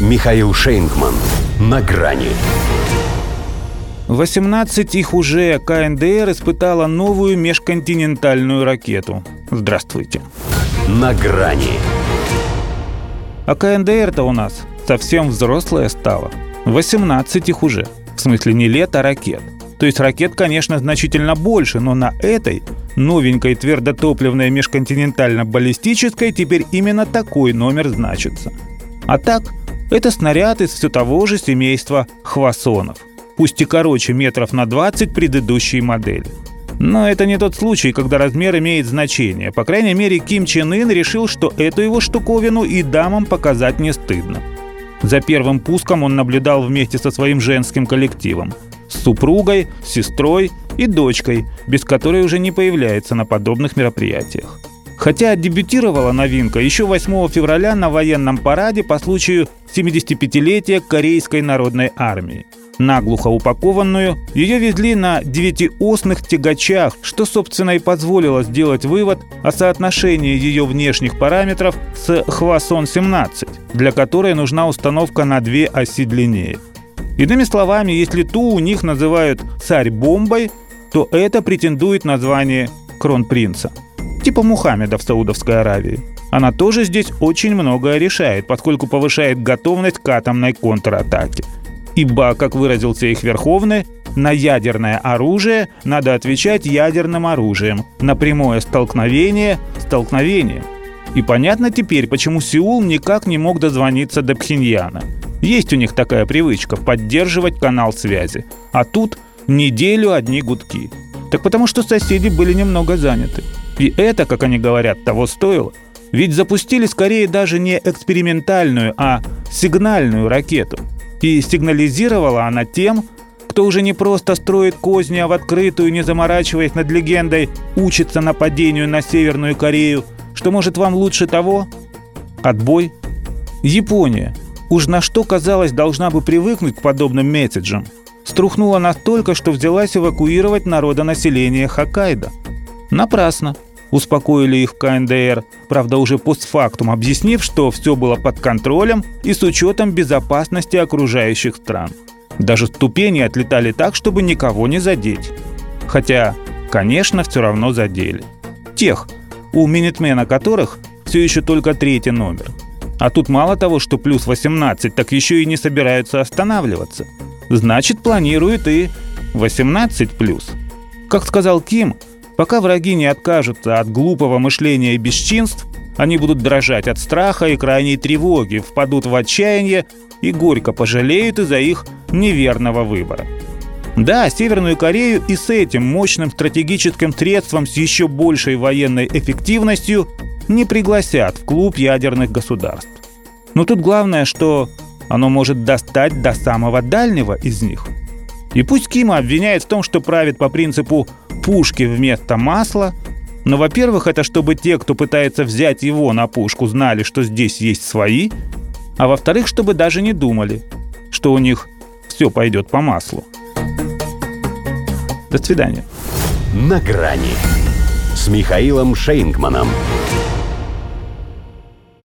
Михаил Шейнгман. На грани. 18 их уже КНДР испытала новую межконтинентальную ракету. Здравствуйте. На грани. А КНДР-то у нас совсем взрослая стала. 18 их уже. В смысле не лет, а ракет. То есть ракет, конечно, значительно больше, но на этой новенькой твердотопливной межконтинентально-баллистической теперь именно такой номер значится. А так, это снаряд из все того же семейства хвасонов. Пусть и короче метров на 20 предыдущей модели. Но это не тот случай, когда размер имеет значение. По крайней мере, Ким Чен Ын решил, что эту его штуковину и дамам показать не стыдно. За первым пуском он наблюдал вместе со своим женским коллективом – с супругой, сестрой и дочкой, без которой уже не появляется на подобных мероприятиях. Хотя дебютировала новинка еще 8 февраля на военном параде по случаю 75-летия Корейской народной армии. Наглухо упакованную, ее везли на девятиосных тягачах, что, собственно, и позволило сделать вывод о соотношении ее внешних параметров с Хвасон-17, для которой нужна установка на две оси длиннее – Иными словами, если ту у них называют царь-бомбой, то это претендует на звание кронпринца. Типа Мухаммеда в Саудовской Аравии. Она тоже здесь очень многое решает, поскольку повышает готовность к атомной контратаке. Ибо, как выразился их Верховный, на ядерное оружие надо отвечать ядерным оружием, на прямое столкновение – столкновением. И понятно теперь, почему Сеул никак не мог дозвониться до Пхеньяна – есть у них такая привычка – поддерживать канал связи. А тут неделю одни гудки. Так потому что соседи были немного заняты. И это, как они говорят, того стоило. Ведь запустили скорее даже не экспериментальную, а сигнальную ракету. И сигнализировала она тем, кто уже не просто строит козни, а в открытую, не заморачиваясь над легендой, учится нападению на Северную Корею, что может вам лучше того? Отбой. Япония, уж на что, казалось, должна бы привыкнуть к подобным месседжам, струхнула настолько, что взялась эвакуировать народонаселение Хоккайдо. Напрасно. Успокоили их КНДР, правда уже постфактум объяснив, что все было под контролем и с учетом безопасности окружающих стран. Даже ступени отлетали так, чтобы никого не задеть. Хотя, конечно, все равно задели. Тех, у минитмена которых все еще только третий номер – а тут мало того, что плюс 18, так еще и не собираются останавливаться. Значит, планируют и 18 плюс. Как сказал Ким, пока враги не откажутся от глупого мышления и бесчинств, они будут дрожать от страха и крайней тревоги, впадут в отчаяние и горько пожалеют из-за их неверного выбора. Да, Северную Корею и с этим мощным стратегическим средством с еще большей военной эффективностью не пригласят в клуб ядерных государств. Но тут главное, что оно может достать до самого дальнего из них. И пусть Кима обвиняет в том, что правит по принципу «пушки вместо масла», но, во-первых, это чтобы те, кто пытается взять его на пушку, знали, что здесь есть свои, а во-вторых, чтобы даже не думали, что у них все пойдет по маслу. До свидания. На грани с Михаилом Шейнгманом.